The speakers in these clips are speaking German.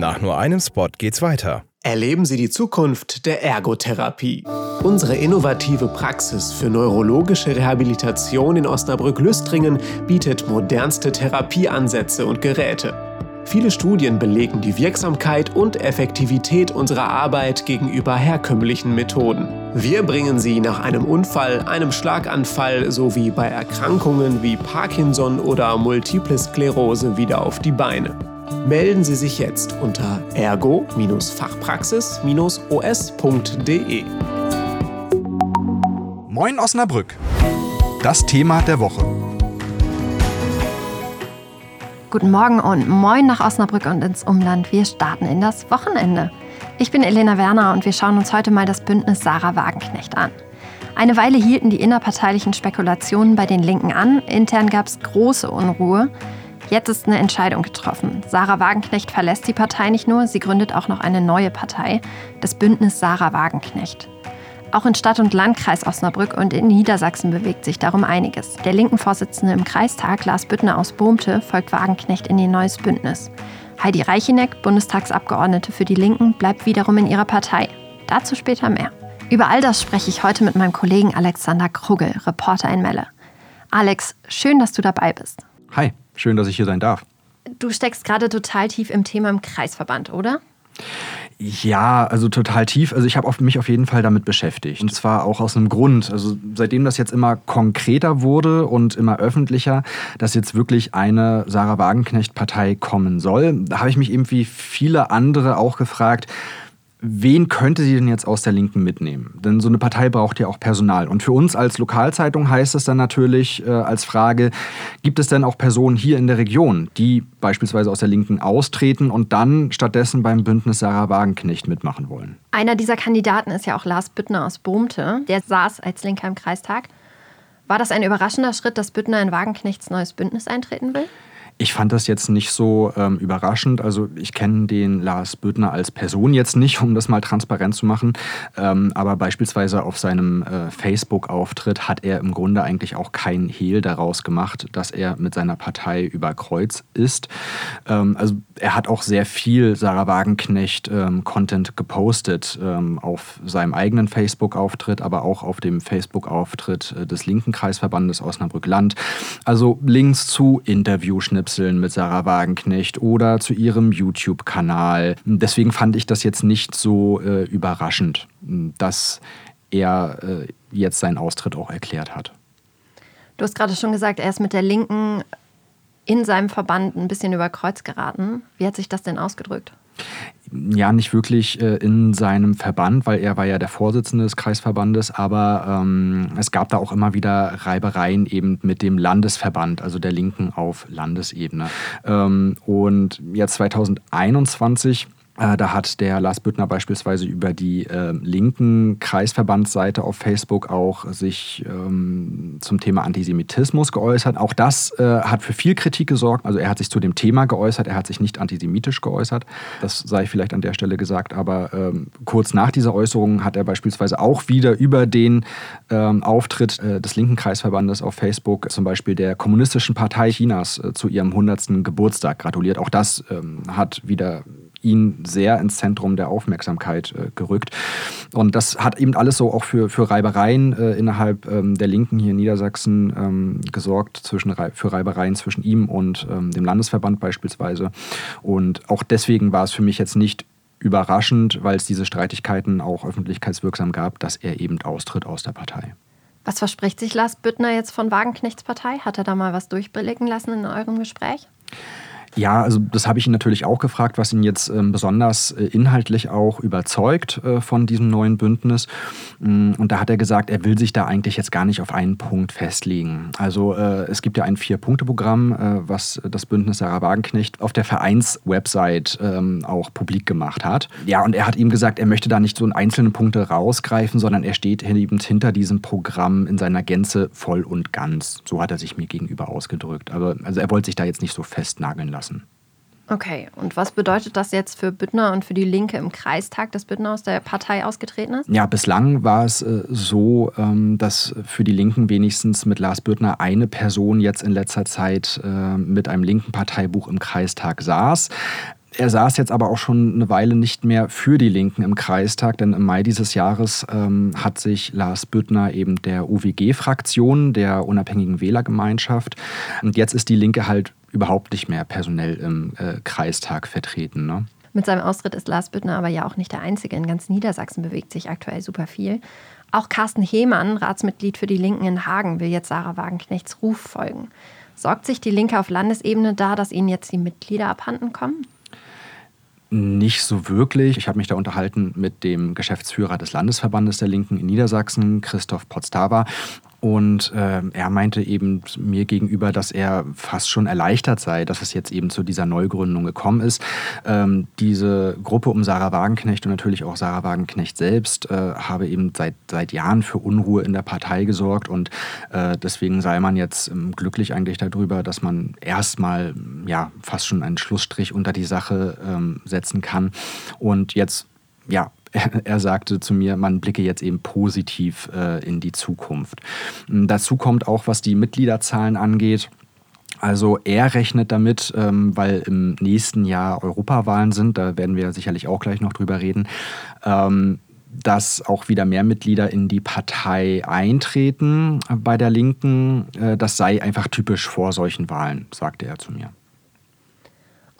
Nach nur einem Spot geht's weiter. Erleben Sie die Zukunft der Ergotherapie. Unsere innovative Praxis für neurologische Rehabilitation in Osnabrück-Lüstringen bietet modernste Therapieansätze und Geräte. Viele Studien belegen die Wirksamkeit und Effektivität unserer Arbeit gegenüber herkömmlichen Methoden. Wir bringen sie nach einem Unfall, einem Schlaganfall sowie bei Erkrankungen wie Parkinson oder Multiple Sklerose wieder auf die Beine. Melden Sie sich jetzt unter ergo-fachpraxis-os.de. Moin Osnabrück. Das Thema der Woche. Guten Morgen und moin nach Osnabrück und ins Umland. Wir starten in das Wochenende. Ich bin Elena Werner und wir schauen uns heute mal das Bündnis Sarah Wagenknecht an. Eine Weile hielten die innerparteilichen Spekulationen bei den Linken an. Intern gab es große Unruhe. Jetzt ist eine Entscheidung getroffen. Sarah Wagenknecht verlässt die Partei nicht nur, sie gründet auch noch eine neue Partei, das Bündnis Sarah Wagenknecht. Auch in Stadt- und Landkreis Osnabrück und in Niedersachsen bewegt sich darum einiges. Der linken Vorsitzende im Kreistag, Lars Büttner aus Bohmte, folgt Wagenknecht in ihr neues Bündnis. Heidi Reicheneck, Bundestagsabgeordnete für die Linken, bleibt wiederum in ihrer Partei. Dazu später mehr. Über all das spreche ich heute mit meinem Kollegen Alexander Krugel, Reporter in Melle. Alex, schön, dass du dabei bist. Hi, schön, dass ich hier sein darf. Du steckst gerade total tief im Thema im Kreisverband, oder? Ja, also total tief. Also ich habe mich auf jeden Fall damit beschäftigt. Und zwar auch aus einem Grund. Also seitdem das jetzt immer konkreter wurde und immer öffentlicher, dass jetzt wirklich eine Sarah Wagenknecht-Partei kommen soll, da habe ich mich eben wie viele andere auch gefragt, wen könnte sie denn jetzt aus der Linken mitnehmen? Denn so eine Partei braucht ja auch Personal. Und für uns als Lokalzeitung heißt es dann natürlich äh, als Frage, gibt es denn auch Personen hier in der Region, die beispielsweise aus der Linken austreten und dann stattdessen beim Bündnis Sarah Wagenknecht mitmachen wollen? Einer dieser Kandidaten ist ja auch Lars Büttner aus Bohmte. Der saß als Linker im Kreistag. War das ein überraschender Schritt, dass Büttner in Wagenknechts neues Bündnis eintreten will? Ich fand das jetzt nicht so ähm, überraschend. Also ich kenne den Lars Büttner als Person jetzt nicht, um das mal transparent zu machen. Ähm, aber beispielsweise auf seinem äh, Facebook-Auftritt hat er im Grunde eigentlich auch kein Hehl daraus gemacht, dass er mit seiner Partei über Kreuz ist. Ähm, also er hat auch sehr viel Sarah Wagenknecht-Content ähm, gepostet ähm, auf seinem eigenen Facebook-Auftritt, aber auch auf dem Facebook-Auftritt äh, des linken Kreisverbandes Osnabrück-Land. Also Links zu Interviewschnipseln Schnipseln mit Sarah Wagenknecht oder zu ihrem YouTube-Kanal. Deswegen fand ich das jetzt nicht so äh, überraschend, dass er äh, jetzt seinen Austritt auch erklärt hat. Du hast gerade schon gesagt, er ist mit der Linken in seinem Verband ein bisschen über Kreuz geraten. Wie hat sich das denn ausgedrückt? Ja nicht wirklich äh, in seinem Verband, weil er war ja der Vorsitzende des Kreisverbandes, aber ähm, es gab da auch immer wieder Reibereien eben mit dem Landesverband, also der Linken auf Landesebene. Ähm, und jetzt 2021 äh, da hat der Lars Büttner beispielsweise über die äh, linken Kreisverbandsseite auf Facebook auch sich ähm, zum Thema Antisemitismus geäußert. Auch das äh, hat für viel Kritik gesorgt. Also er hat sich zu dem Thema geäußert, er hat sich nicht antisemitisch geäußert. Das sei vielleicht an der Stelle gesagt. Aber ähm, kurz nach dieser Äußerung hat er beispielsweise auch wieder über den ähm, Auftritt äh, des linken Kreisverbandes auf Facebook zum Beispiel der Kommunistischen Partei Chinas äh, zu ihrem 100. Geburtstag gratuliert. Auch das ähm, hat wieder ihn sehr ins Zentrum der Aufmerksamkeit äh, gerückt. Und das hat eben alles so auch für, für Reibereien äh, innerhalb ähm, der Linken hier in Niedersachsen ähm, gesorgt, zwischen, für Reibereien zwischen ihm und ähm, dem Landesverband beispielsweise. Und auch deswegen war es für mich jetzt nicht überraschend, weil es diese Streitigkeiten auch öffentlichkeitswirksam gab, dass er eben austritt aus der Partei. Was verspricht sich Lars Büttner jetzt von Wagenknechts Partei? Hat er da mal was durchblicken lassen in eurem Gespräch? Ja, also das habe ich ihn natürlich auch gefragt, was ihn jetzt ähm, besonders äh, inhaltlich auch überzeugt äh, von diesem neuen Bündnis. Mm, und da hat er gesagt, er will sich da eigentlich jetzt gar nicht auf einen Punkt festlegen. Also äh, es gibt ja ein Vier-Punkte-Programm, äh, was das Bündnis Sarah Wagenknecht auf der Vereinswebsite ähm, auch publik gemacht hat. Ja, und er hat ihm gesagt, er möchte da nicht so in einzelne Punkte rausgreifen, sondern er steht eben hinter diesem Programm in seiner Gänze voll und ganz. So hat er sich mir gegenüber ausgedrückt. Aber also er wollte sich da jetzt nicht so festnageln lassen lassen. Okay, und was bedeutet das jetzt für Büttner und für die Linke im Kreistag, dass Büttner aus der Partei ausgetreten ist? Ja, bislang war es äh, so, ähm, dass für die Linken wenigstens mit Lars Büttner eine Person jetzt in letzter Zeit äh, mit einem linken Parteibuch im Kreistag saß. er saß jetzt aber auch schon eine Weile nicht mehr für die Linken im Kreistag, denn im Mai dieses Jahres ähm, hat sich Lars Büttner eben der UWG-Fraktion, der Unabhängigen Wählergemeinschaft, und jetzt ist die Linke halt überhaupt nicht mehr personell im äh, Kreistag vertreten. Ne? Mit seinem Austritt ist Lars Büttner aber ja auch nicht der Einzige. In ganz Niedersachsen bewegt sich aktuell super viel. Auch Carsten Hehmann, Ratsmitglied für die Linken in Hagen, will jetzt Sarah Wagenknechts Ruf folgen. Sorgt sich die Linke auf Landesebene da, dass ihnen jetzt die Mitglieder abhanden kommen? Nicht so wirklich. Ich habe mich da unterhalten mit dem Geschäftsführer des Landesverbandes der Linken in Niedersachsen, Christoph Potztawa. Und äh, er meinte eben mir gegenüber, dass er fast schon erleichtert sei, dass es jetzt eben zu dieser Neugründung gekommen ist. Ähm, diese Gruppe um Sarah Wagenknecht und natürlich auch Sarah Wagenknecht selbst äh, habe eben seit, seit Jahren für Unruhe in der Partei gesorgt. Und äh, deswegen sei man jetzt ähm, glücklich eigentlich darüber, dass man erstmal ja, fast schon einen Schlussstrich unter die Sache ähm, setzen kann. Und jetzt ja, er, sagte zu mir, man blicke jetzt eben positiv äh, in die Zukunft. Ähm, dazu kommt auch, was die Mitgliederzahlen angeht. Also er rechnet damit, ähm, weil im nächsten Jahr Europawahlen sind, da werden wir sicherlich auch gleich noch drüber reden, ähm, dass auch wieder mehr Mitglieder in die Partei eintreten bei der Linken. Äh, das sei einfach typisch vor solchen Wahlen, sagte er zu mir.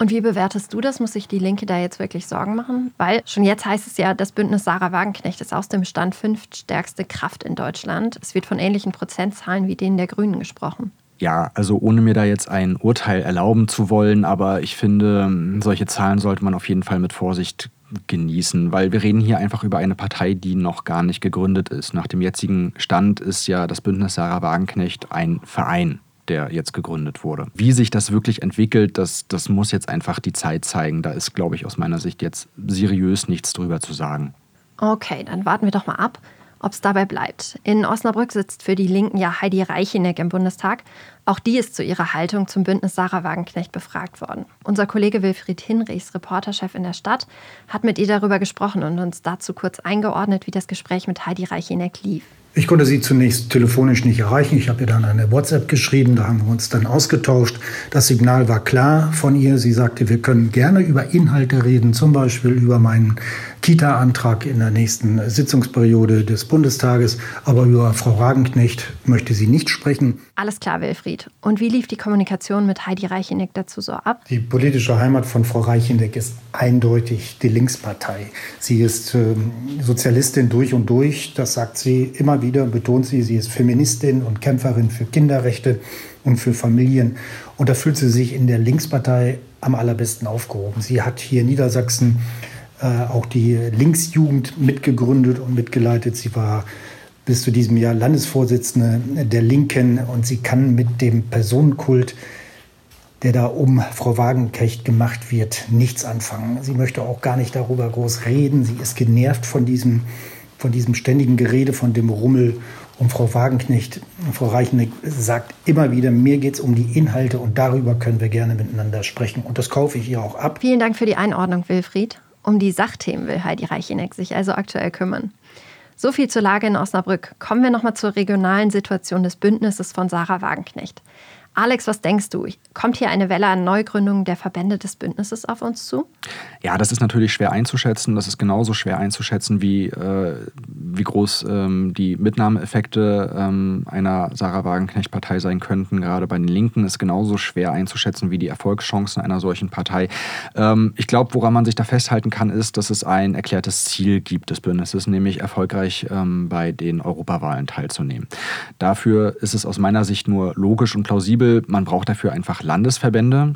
Und wie bewertest du das? Muss sich die Linke da jetzt wirklich Sorgen machen? Weil schon jetzt heißt es ja, das Bündnis Sarah Wagenknecht ist aus dem Stand fünftstärkste Kraft in Deutschland. Es wird von ähnlichen Prozentzahlen wie denen der Grünen gesprochen. Ja, also ohne mir da jetzt ein Urteil erlauben zu wollen, aber ich finde, solche Zahlen sollte man auf jeden Fall mit Vorsicht genießen, weil wir reden hier einfach über eine Partei, die noch gar nicht gegründet ist. Nach dem jetzigen Stand ist ja das Bündnis Sarah Wagenknecht ein Verein der jetzt gegründet wurde. Wie sich das wirklich entwickelt, das, das muss jetzt einfach die Zeit zeigen. Da ist, glaube ich, aus meiner Sicht jetzt seriös nichts drüber zu sagen. Okay, dann warten wir doch mal ab, ob es dabei bleibt. In Osnabrück sitzt für die Linken ja Heidi Reicheneck im Bundestag. Auch die ist zu ihrer Haltung zum Bündnis Sarah Wagenknecht befragt worden. Unser Kollege Wilfried Hinrichs, Reporterchef in der Stadt, hat mit ihr darüber gesprochen und uns dazu kurz eingeordnet, wie das Gespräch mit Heidi Reicheneck lief. Ich konnte sie zunächst telefonisch nicht erreichen. Ich habe ihr dann eine WhatsApp geschrieben, da haben wir uns dann ausgetauscht. Das Signal war klar von ihr. Sie sagte, wir können gerne über Inhalte reden, zum Beispiel über meinen Kita-Antrag in der nächsten Sitzungsperiode des Bundestages. Aber über Frau Wagenknecht möchte sie nicht sprechen. Alles klar, Wilfried. Und wie lief die Kommunikation mit Heidi Reicheneck dazu so ab? Die politische Heimat von Frau Reicheneck ist eindeutig die Linkspartei. Sie ist äh, Sozialistin durch und durch. Das sagt sie immer wieder, betont sie. Sie ist Feministin und Kämpferin für Kinderrechte und für Familien. Und da fühlt sie sich in der Linkspartei am allerbesten aufgehoben. Sie hat hier in Niedersachsen äh, auch die Linksjugend mitgegründet und mitgeleitet. Sie war bis zu diesem Jahr Landesvorsitzende der Linken und sie kann mit dem Personenkult, der da um Frau Wagenknecht gemacht wird, nichts anfangen. Sie möchte auch gar nicht darüber groß reden. Sie ist genervt von diesem, von diesem ständigen Gerede, von dem Rummel um Frau Wagenknecht. Frau Reicheneck sagt immer wieder, mir geht es um die Inhalte und darüber können wir gerne miteinander sprechen. Und das kaufe ich ihr auch ab. Vielen Dank für die Einordnung, Wilfried. Um die Sachthemen will Heidi Reicheneck sich also aktuell kümmern. So viel zur Lage in Osnabrück. Kommen wir nochmal zur regionalen Situation des Bündnisses von Sarah Wagenknecht. Alex, was denkst du? Kommt hier eine Welle an Neugründungen der Verbände des Bündnisses auf uns zu? Ja, das ist natürlich schwer einzuschätzen. Das ist genauso schwer einzuschätzen, wie, äh, wie groß ähm, die Mitnahmeeffekte ähm, einer Sarah Wagenknecht-Partei sein könnten. Gerade bei den Linken ist genauso schwer einzuschätzen wie die Erfolgschancen einer solchen Partei. Ähm, ich glaube, woran man sich da festhalten kann, ist, dass es ein erklärtes Ziel gibt des Bündnisses, nämlich erfolgreich ähm, bei den Europawahlen teilzunehmen. Dafür ist es aus meiner Sicht nur logisch und plausibel, plausibel. Man braucht dafür einfach Landesverbände.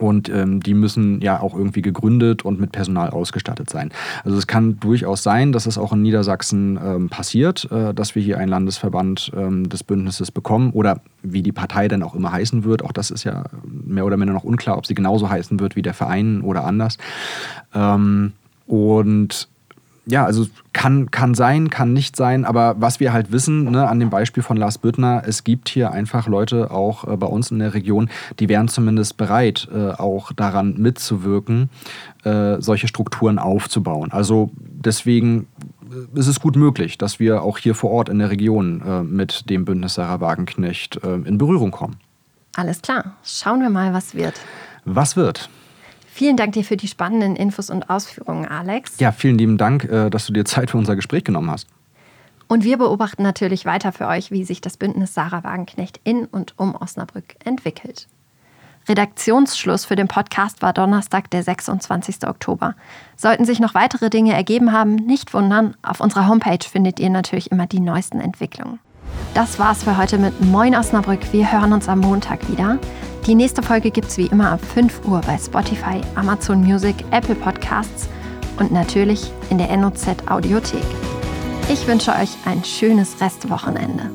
Und ähm, die müssen ja auch irgendwie gegründet und mit Personal ausgestattet sein. Also es kann durchaus sein, dass es auch in Niedersachsen ähm, passiert, äh, dass wir hier einen Landesverband ähm, des Bündnisses bekommen oder wie die Partei dann auch immer heißen wird. Auch das ist ja mehr oder minder noch unklar, ob sie genauso heißen wird wie der Verein oder anders. Ähm, und ja, also kann, kann sein, kann nicht sein, aber was wir halt wissen, ne, an dem Beispiel von Lars Büttner, es gibt hier einfach Leute auch äh, bei uns in der Region, die wären zumindest bereit, äh, auch daran mitzuwirken, äh, solche Strukturen aufzubauen. Also deswegen äh, ist es gut möglich, dass wir auch hier vor Ort in der Region äh, mit dem Bündnis Sarah Wagenknecht äh, in Berührung kommen. Alles klar, schauen wir mal, was wird. Was wird? Vielen Dank dir für die spannenden Infos und Ausführungen, Alex. Ja, vielen lieben Dank, äh, dass du dir Zeit für unser Gespräch genommen hast. Und wir beobachten natürlich weiter für euch, wie sich das Bündnis Sarah Wagenknecht in und um Osnabrück entwickelt. Redaktionsschluss für den Podcast war Donnerstag, der 26. Oktober. Sollten sich noch weitere Dinge ergeben haben, nicht wundern, auf unserer Homepage findet ihr natürlich immer die neuesten Entwicklungen. Das war's für heute mit Moin Osnabrück. Wir hören uns am Montag wieder. Die nächste Folge gibt's wie immer ab 5 Uhr bei Spotify, Amazon Music, Apple Podcasts und natürlich in der NOZ Audiothek. Ich wünsche euch ein schönes Restwochenende.